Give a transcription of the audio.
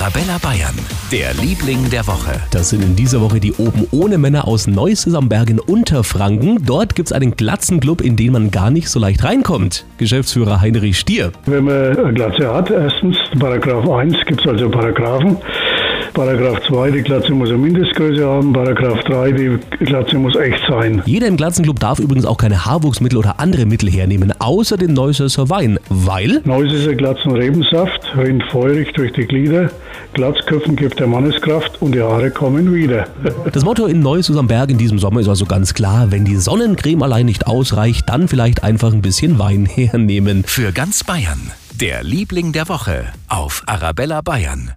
Arabella Bayern, der Liebling der Woche. Das sind in dieser Woche die oben ohne Männer aus Neuss am Berg in Unterfranken. Dort gibt es einen Glatzenclub, in den man gar nicht so leicht reinkommt. Geschäftsführer Heinrich Stier. Wenn man eine Glatze hat, erstens, Paragraph 1 gibt es also Paragraphen. Paragraph 2, die Glatze muss eine Mindestgröße haben. Paragraph 3, die Glatze muss echt sein. Jeder im Glatzenclub darf übrigens auch keine Haarwuchsmittel oder andere Mittel hernehmen, außer den Neusser Wein, weil Neusser Glatzenrebensaft rinnt feurig durch die Glieder. Glatzköpfen gibt der Manneskraft und die Haare kommen wieder. das Motto in Neuss am Berg in diesem Sommer ist also ganz klar, wenn die Sonnencreme allein nicht ausreicht, dann vielleicht einfach ein bisschen Wein hernehmen. Für ganz Bayern, der Liebling der Woche auf Arabella Bayern.